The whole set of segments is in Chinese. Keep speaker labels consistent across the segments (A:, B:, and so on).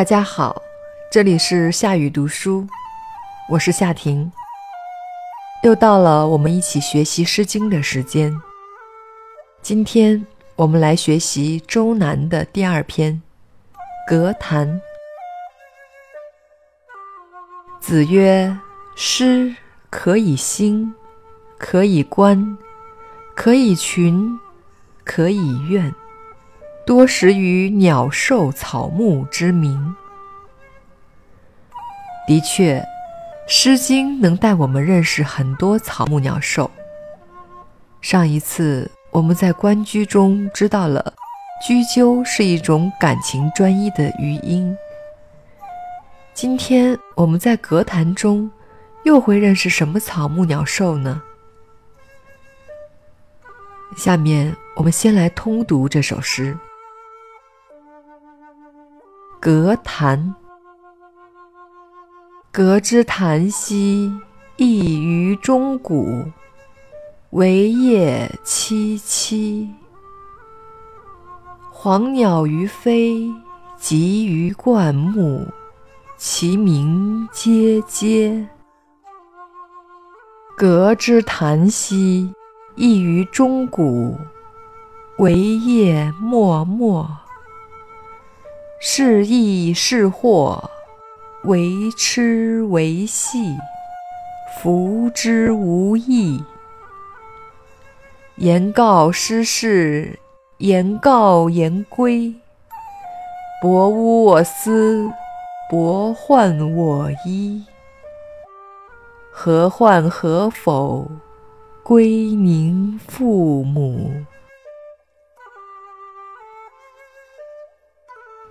A: 大家好，这里是夏雨读书，我是夏婷。又到了我们一起学习《诗经》的时间。今天我们来学习《周南》的第二篇《格谈》。子曰：“诗可以兴，可以观，可以群，可以怨。”多识于鸟兽草木之名。的确，《诗经》能带我们认识很多草木鸟兽。上一次我们在《关雎》中知道了“雎鸠”是一种感情专一的语音。今天我们在《格谈》中又会认识什么草木鸟兽呢？下面我们先来通读这首诗。隔谈，隔之谈兮，异于钟鼓，惟叶萋萋。黄鸟于飞，集于灌木，其鸣喈喈。隔之谈兮，异于钟鼓，惟叶脉脉。是益是祸，为痴为戏，弗之无益。言告失事，言告言归。博吾我思，博患我依。何患何否？归宁父母。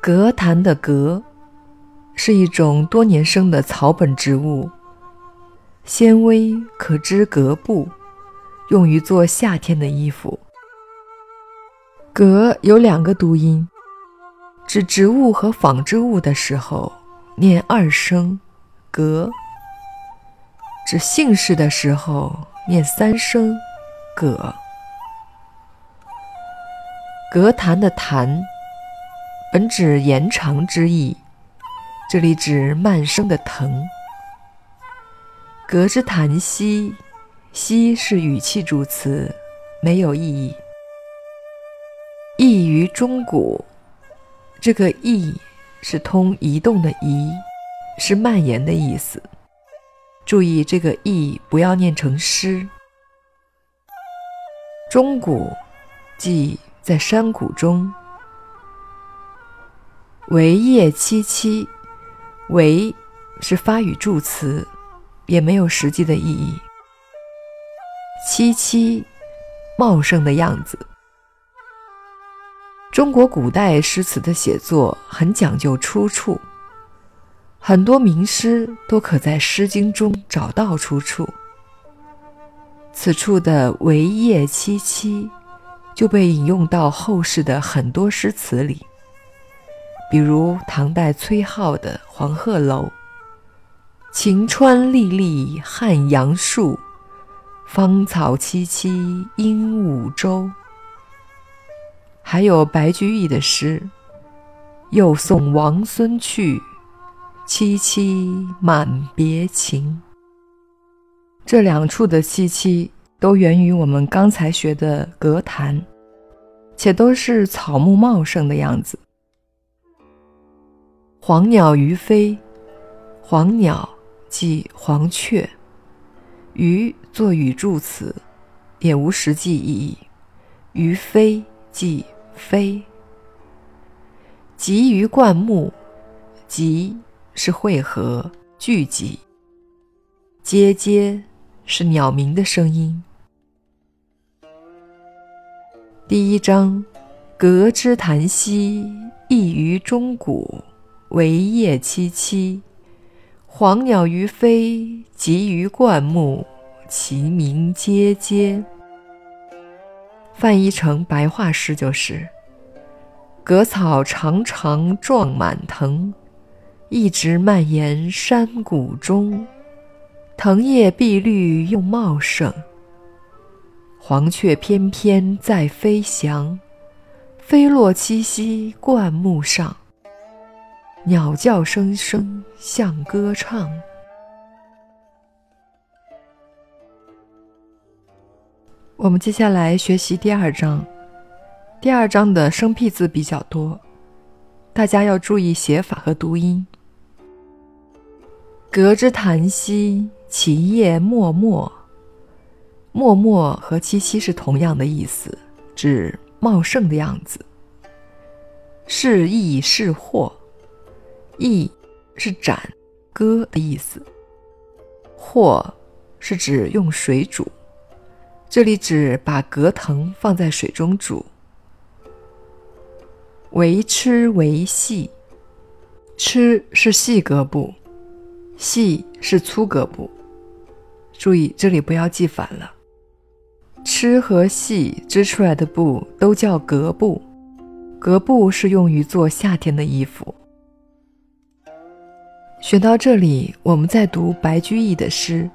A: 格檀的格是一种多年生的草本植物，纤维可织格布，用于做夏天的衣服。格有两个读音，指植物和纺织物的时候念二声格，指姓氏的时候念三声葛。格檀的檀。本指延长之意，这里指慢生的藤。隔之檀兮，兮是语气助词，没有意义。异于钟鼓，这个异是通移动的移，是蔓延的意思。注意这个异不要念成诗。钟鼓，即在山谷中。惟叶萋萋，惟是发语助词，也没有实际的意义。萋萋，茂盛的样子。中国古代诗词的写作很讲究出处，很多名诗都可在《诗经》中找到出处。此处的“惟叶萋萋”就被引用到后世的很多诗词里。比如唐代崔颢的《黄鹤楼》：“晴川历历汉阳树，芳草萋萋鹦鹉洲。”还有白居易的诗：“又送王孙去，萋萋满别情。”这两处的“萋萋”都源于我们刚才学的《格谈》，且都是草木茂盛的样子。黄鸟于飞，黄鸟即黄雀，于作语助词，也无实际意义。于飞即飞。集于灌木，集是汇合聚集。喈喈是鸟鸣的声音。第一章，隔之谈兮，异于钟鼓。惟叶萋萋，黄鸟于飞，集于灌木，其鸣喈喈。翻译成白话诗就是：葛草长长壮满藤，一直蔓延山谷中，藤叶碧绿又茂盛。黄雀翩翩在飞翔，飞落栖息灌木上。鸟叫声声像歌唱。我们接下来学习第二章。第二章的生僻字比较多，大家要注意写法和读音。隔之檀兮，其叶脉脉。脉脉和萋萋是同样的意思，指茂盛的样子。是益是祸，益是斩割的意思，或是指用水煮。这里指把葛藤放在水中煮。为螭为细，螭是细胳部，细是粗胳部。注意这里不要记反了。螭和细织出来的布都叫格布，格布是用于做夏天的衣服。学到这里，我们再读白居易的诗。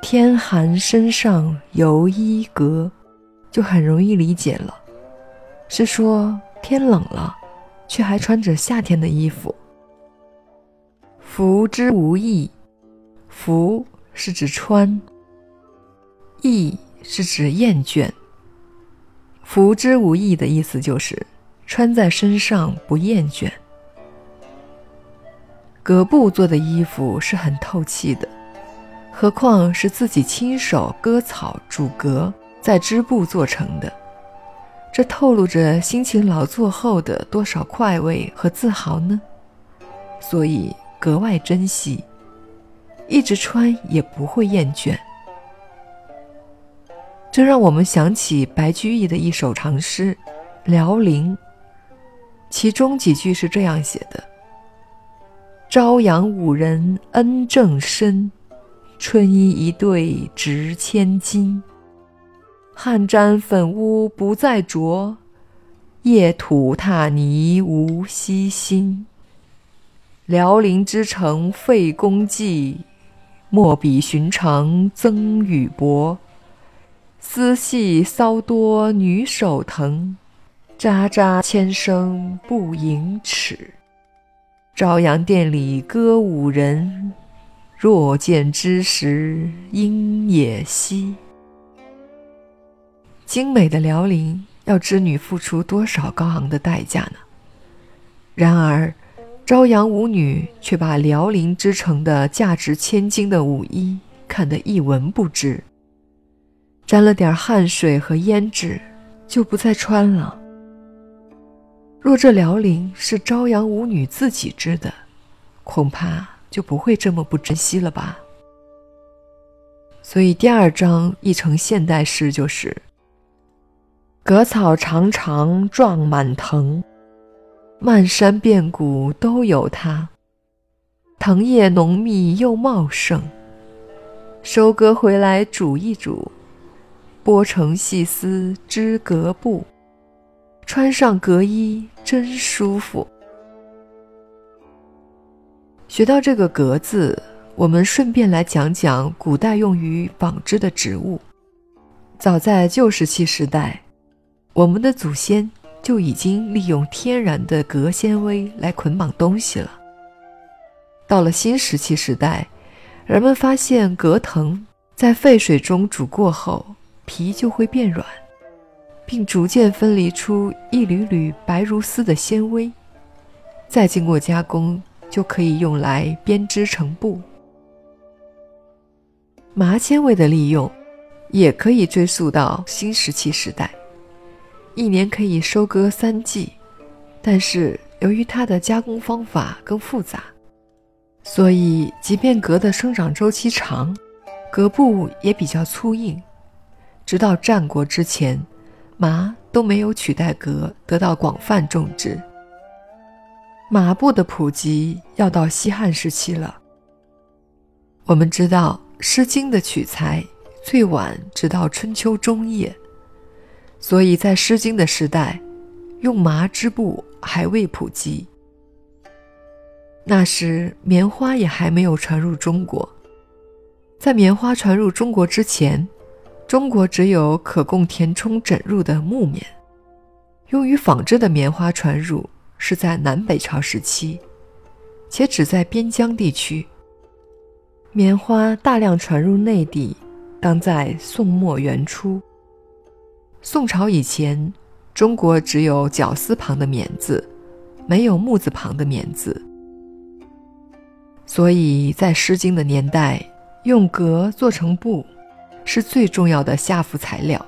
A: 天寒身上犹衣革，就很容易理解了。是说天冷了，却还穿着夏天的衣服。服之无益，服是指穿，益是指厌倦。服之无益的意思就是穿在身上不厌倦。革布做的衣服是很透气的。何况是自己亲手割草、煮革，再织布做成的，这透露着辛勤劳作后的多少快慰和自豪呢？所以格外珍惜，一直穿也不会厌倦。这让我们想起白居易的一首长诗《辽宁》，其中几句是这样写的：“朝阳五人恩正深。”春衣一对值千金，汗沾粉污不再着，夜土踏泥无惜心。辽陵之城费功绩，莫比寻常增与薄。丝细骚多女手疼，札札千声不盈尺。朝阳殿里歌舞人。若见之时，应也惜。精美的辽宁要织女付出多少高昂的代价呢？然而，朝阳舞女却把辽宁织成的价值千金的舞衣看得一文不值，沾了点汗水和胭脂，就不再穿了。若这辽宁是朝阳舞女自己织的，恐怕……就不会这么不珍惜了吧？所以第二章译成现代诗就是：“葛草长长壮满藤，漫山遍谷都有它。藤叶浓密又茂盛，收割回来煮一煮，剥成细丝织革布，穿上革衣真舒服。”学到这个“革”字，我们顺便来讲讲古代用于纺织的植物。早在旧石器时代，我们的祖先就已经利用天然的革纤维来捆绑东西了。到了新石器时代，人们发现革藤在沸水中煮过后，皮就会变软，并逐渐分离出一缕缕白如丝的纤维，再经过加工。就可以用来编织成布。麻纤维的利用，也可以追溯到新石器时代，一年可以收割三季，但是由于它的加工方法更复杂，所以即便革的生长周期长，革布也比较粗硬。直到战国之前，麻都没有取代革得到广泛种植。麻布的普及要到西汉时期了。我们知道《诗经》的取材最晚直到春秋中叶，所以在《诗经》的时代，用麻织布还未普及。那时棉花也还没有传入中国。在棉花传入中国之前，中国只有可供填充枕入的木棉，用于纺织的棉花传入。是在南北朝时期，且只在边疆地区。棉花大量传入内地，当在宋末元初。宋朝以前，中国只有绞丝旁的棉字，没有木字旁的棉字，所以在《诗经》的年代，用革做成布，是最重要的下符材料。《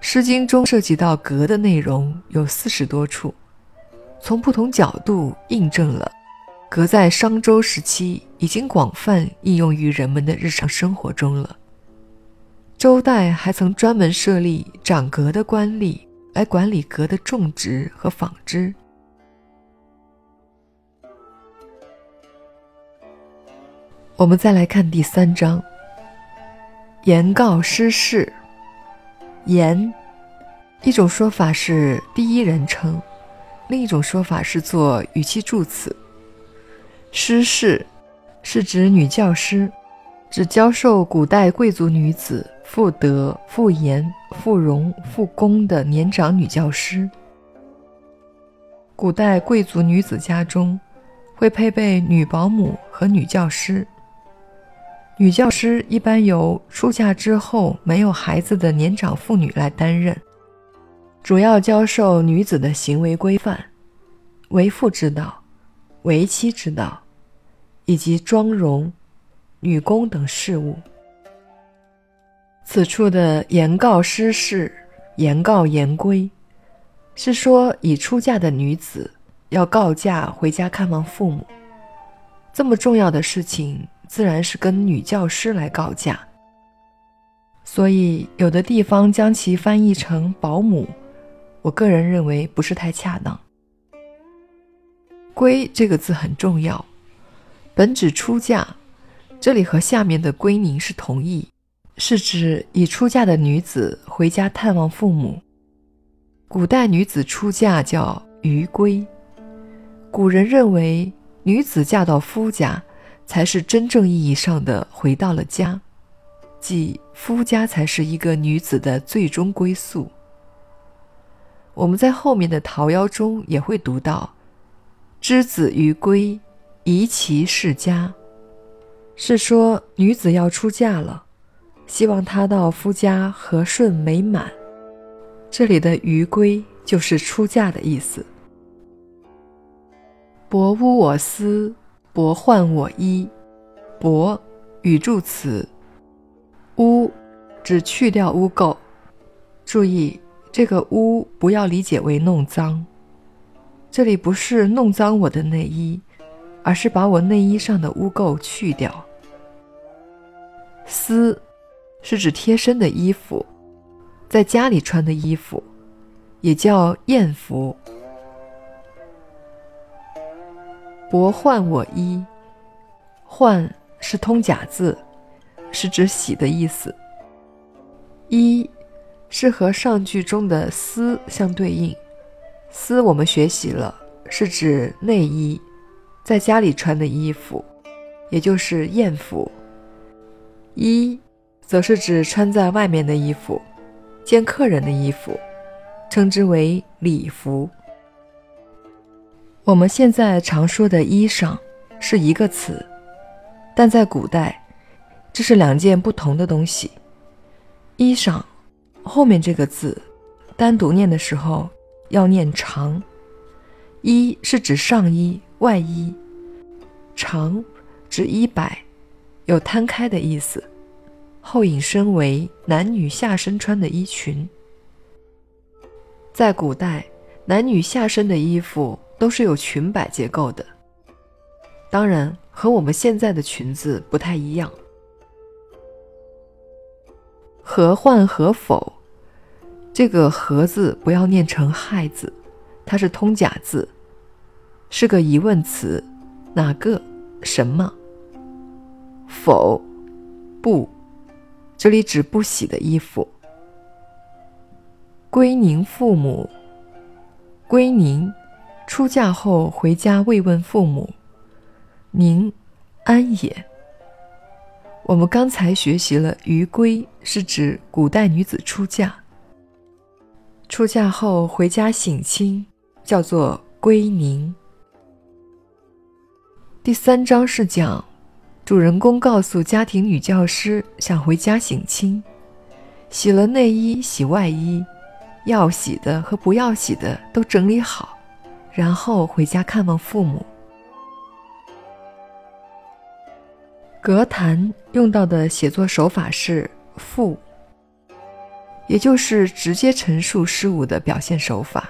A: 诗经》中涉及到革的内容有四十多处，从不同角度印证了。革在商周时期已经广泛应用于人们的日常生活中了。周代还曾专门设立掌革的官吏来管理革的种植和纺织。我们再来看第三章。言告失事。言，一种说法是第一人称，另一种说法是做语气助词。师事是指女教师，指教授古代贵族女子妇德、妇言、妇容、妇功的年长女教师。古代贵族女子家中会配备女保姆和女教师。女教师一般由出嫁之后没有孩子的年长妇女来担任，主要教授女子的行为规范、为父之道。为妻之道，以及妆容、女工等事务。此处的言告失事、言告言归，是说已出嫁的女子要告假回家看望父母。这么重要的事情，自然是跟女教师来告假。所以，有的地方将其翻译成保姆，我个人认为不是太恰当。归这个字很重要，本指出嫁，这里和下面的归宁是同义，是指已出嫁的女子回家探望父母。古代女子出嫁叫余归，古人认为女子嫁到夫家，才是真正意义上的回到了家，即夫家才是一个女子的最终归宿。我们在后面的《桃夭》中也会读到。之子于归，宜其室家，是说女子要出嫁了，希望她到夫家和顺美满。这里的于归就是出嫁的意思。薄污我思，薄患我衣。薄，语助词。污，指去掉污垢。注意，这个污不要理解为弄脏。这里不是弄脏我的内衣，而是把我内衣上的污垢去掉。丝是指贴身的衣服，在家里穿的衣服，也叫艳服。薄换我衣，换是通假字，是指洗的意思。衣是和上句中的丝相对应。丝我们学习了，是指内衣，在家里穿的衣服，也就是艳服。衣，则是指穿在外面的衣服，见客人的衣服，称之为礼服。我们现在常说的衣裳是一个词，但在古代，这是两件不同的东西。衣裳后面这个字，单独念的时候。要念长，衣是指上衣、外衣，长指衣摆，有摊开的意思，后引申为男女下身穿的衣裙。在古代，男女下身的衣服都是有裙摆结构的，当然和我们现在的裙子不太一样。何患何否？这个“何”字不要念成“害”字，它是通假字，是个疑问词。哪个？什么？否？不？这里指不洗的衣服。归宁父母。归宁，出嫁后回家慰问父母。宁，安也。我们刚才学习了“余归”，是指古代女子出嫁。出嫁后回家省亲，叫做归宁。第三章是讲主人公告诉家庭女教师想回家省亲，洗了内衣、洗外衣，要洗的和不要洗的都整理好，然后回家看望父母。格谈用到的写作手法是赋，也就是直接陈述事物的表现手法。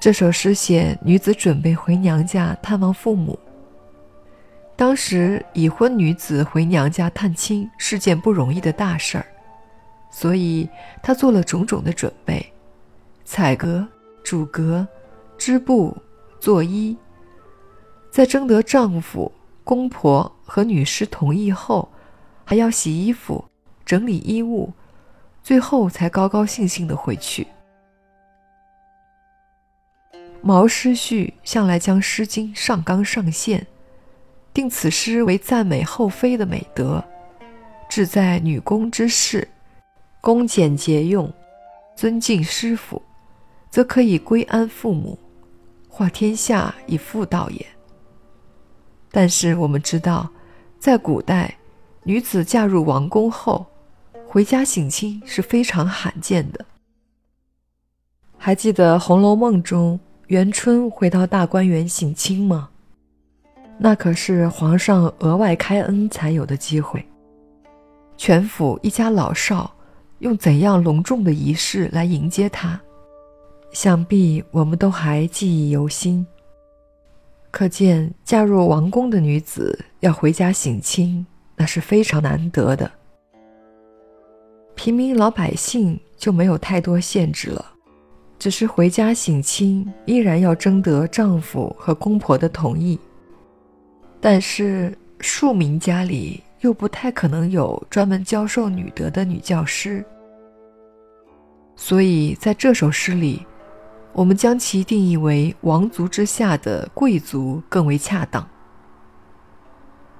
A: 这首诗写女子准备回娘家探望父母。当时已婚女子回娘家探亲是件不容易的大事儿，所以她做了种种的准备：采格、煮格、织布、做衣。在征得丈夫、公婆和女师同意后，还要洗衣服、整理衣物，最后才高高兴兴地回去。毛诗序向来将《诗经》上纲上线。定此诗为赞美后妃的美德，志在女工之事，恭俭节用，尊敬师傅，则可以归安父母，化天下以妇道也。但是我们知道，在古代，女子嫁入王宫后，回家省亲是非常罕见的。还记得《红楼梦》中元春回到大观园省亲吗？那可是皇上额外开恩才有的机会。全府一家老少用怎样隆重的仪式来迎接他，想必我们都还记忆犹新。可见嫁入王宫的女子要回家省亲，那是非常难得的。平民老百姓就没有太多限制了，只是回家省亲依然要征得丈夫和公婆的同意。但是庶民家里又不太可能有专门教授女德的女教师，所以在这首诗里，我们将其定义为王族之下的贵族更为恰当。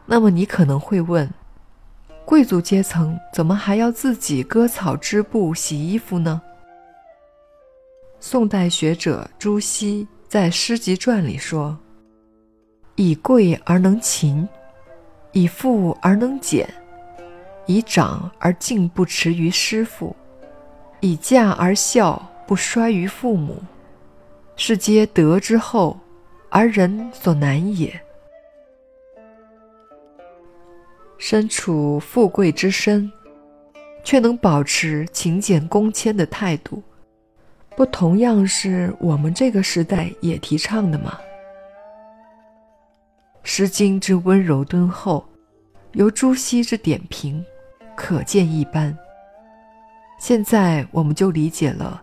A: 那么你可能会问，贵族阶层怎么还要自己割草、织布、洗衣服呢？宋代学者朱熹在《诗集传》里说。以贵而能勤，以富而能俭，以长而敬不迟于师父，以嫁而孝不衰于父母，是皆德之厚，而人所难也。身处富贵之身，却能保持勤俭恭谦的态度，不同样是我们这个时代也提倡的吗？《诗经》之温柔敦厚，由朱熹之点评，可见一斑。现在我们就理解了，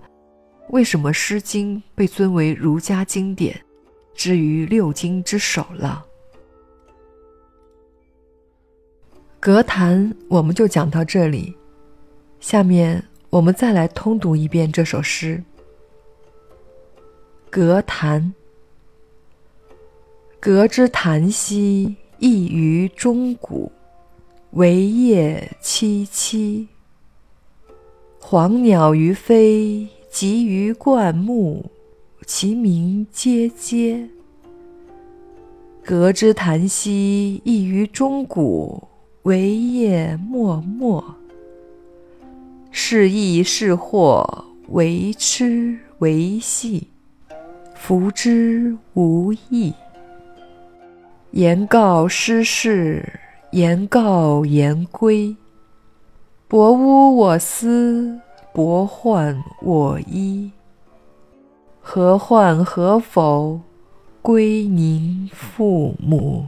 A: 为什么《诗经》被尊为儒家经典，之于六经之首了。格谈我们就讲到这里，下面我们再来通读一遍这首诗。格谈。隔之檀兮，异于钟鼓，惟叶萋萋。黄鸟于飞，集于灌木，其鸣喈喈。隔之檀兮，异于钟鼓，惟叶脉脉。是益是祸，为痴为戏，弗之无益。言告失事，言告言归。薄污我思，薄患我衣。何患何否？归宁父母。